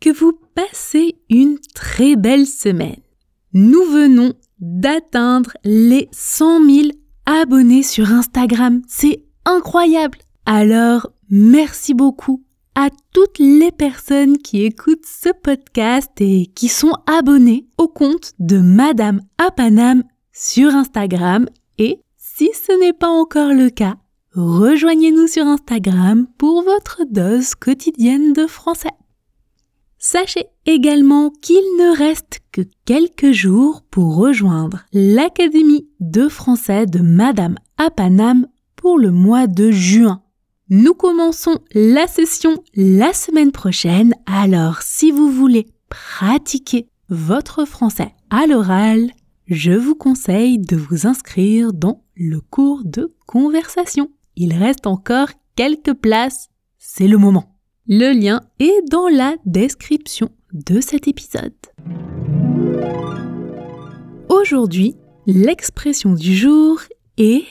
que vous passez une très belle semaine. Nous venons d'atteindre les 100 000 abonnés sur Instagram. C'est incroyable. Alors, merci beaucoup à toutes les personnes qui écoutent ce podcast et qui sont abonnées au compte de Madame Apanam sur Instagram. Et si ce n'est pas encore le cas, rejoignez-nous sur Instagram pour votre dose quotidienne de français. Sachez également qu'il ne reste que quelques jours pour rejoindre l'Académie de français de Madame Apanam pour le mois de juin. Nous commençons la session la semaine prochaine, alors si vous voulez pratiquer votre français à l'oral, je vous conseille de vous inscrire dans le cours de conversation. Il reste encore quelques places, c'est le moment. Le lien est dans la description de cet épisode. Aujourd'hui, l'expression du jour est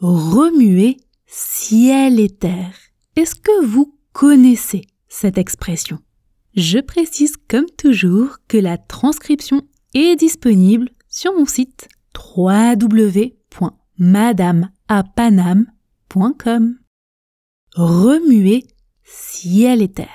remuer ciel et terre. Est-ce que vous connaissez cette expression? Je précise comme toujours que la transcription est disponible sur mon site www.madameapanam.com Remuer ciel et terre.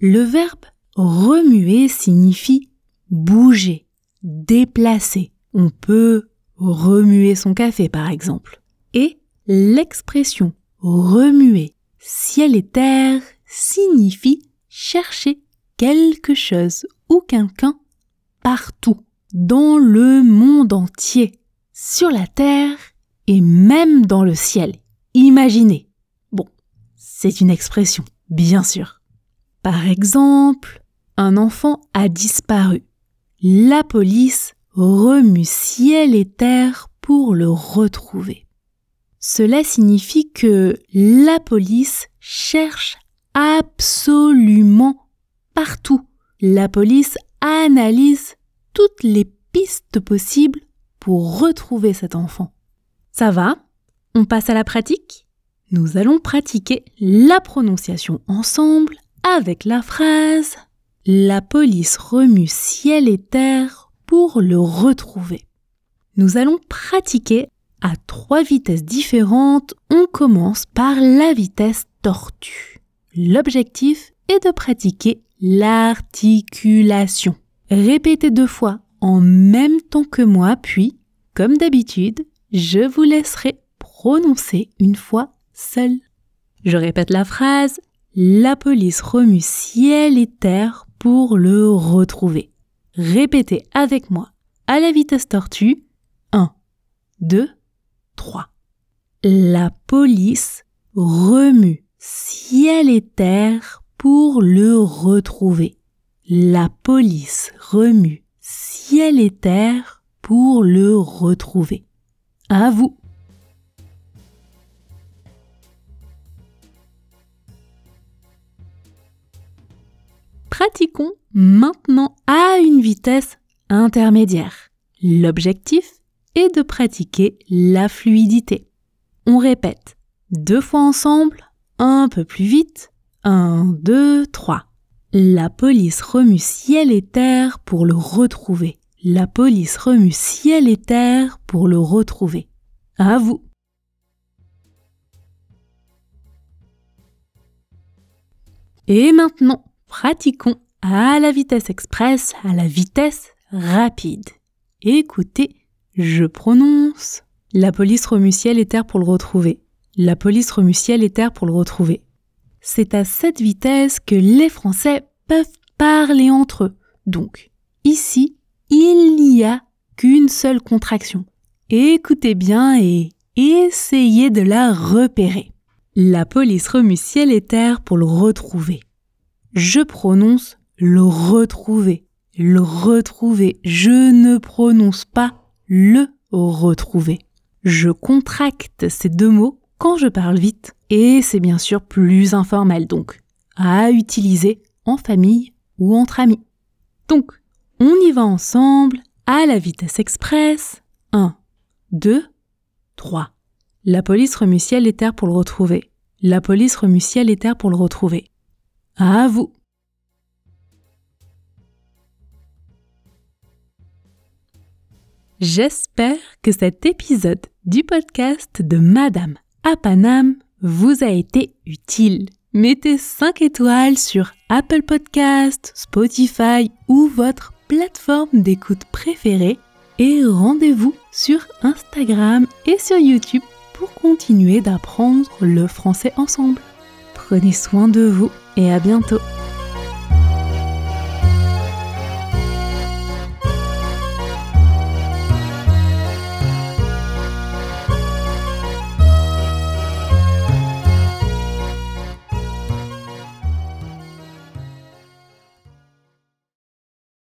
Le verbe remuer signifie bouger, déplacer. On peut remuer son café par exemple. Et l'expression remuer ciel et terre signifie chercher quelque chose ou quelqu'un partout, dans le monde entier, sur la terre et même dans le ciel. Imaginez. Bon, c'est une expression, bien sûr. Par exemple, un enfant a disparu. La police remue ciel et terre pour le retrouver. Cela signifie que la police cherche absolument partout. La police analyse toutes les pistes possibles pour retrouver cet enfant. Ça va? On passe à la pratique? Nous allons pratiquer la prononciation ensemble avec la phrase La police remue ciel et terre pour le retrouver. Nous allons pratiquer à trois vitesses différentes. On commence par la vitesse tortue. L'objectif est de pratiquer l'articulation. Répétez deux fois en même temps que moi, puis, comme d'habitude, je vous laisserai prononcer une fois seul. Je répète la phrase. La police remue ciel et terre pour le retrouver. Répétez avec moi à la vitesse tortue. 1, 2, 3. La police remue ciel et terre pour le retrouver. La police remue ciel et terre pour le retrouver. À vous. Pratiquons maintenant à une vitesse intermédiaire. L'objectif est de pratiquer la fluidité. On répète deux fois ensemble, un peu plus vite. 1, 2, 3. La police remue ciel et terre pour le retrouver. La police remue ciel et terre pour le retrouver. À vous. Et maintenant, pratiquons à la vitesse express, à la vitesse rapide. Écoutez, je prononce. La police remue ciel et terre pour le retrouver. La police remue ciel terre pour le retrouver. C'est à cette vitesse que les Français peuvent parler entre eux. Donc, ici, il n'y a qu'une seule contraction. Écoutez bien et essayez de la repérer. La police remue ciel terre pour le retrouver je prononce le retrouver, le retrouver. Je ne prononce pas le retrouver. Je contracte ces deux mots quand je parle vite et c'est bien sûr plus informel donc à utiliser en famille ou entre amis. Donc, on y va ensemble à la vitesse express. 1, 2, 3. La police remue ciel et terre pour le retrouver. La police remue ciel et terre pour le retrouver. À vous. J'espère que cet épisode du podcast de Madame à vous a été utile. Mettez 5 étoiles sur Apple Podcast, Spotify ou votre plateforme d'écoute préférée et rendez-vous sur Instagram et sur YouTube pour continuer d'apprendre le français ensemble. Prenez soin de vous et à bientôt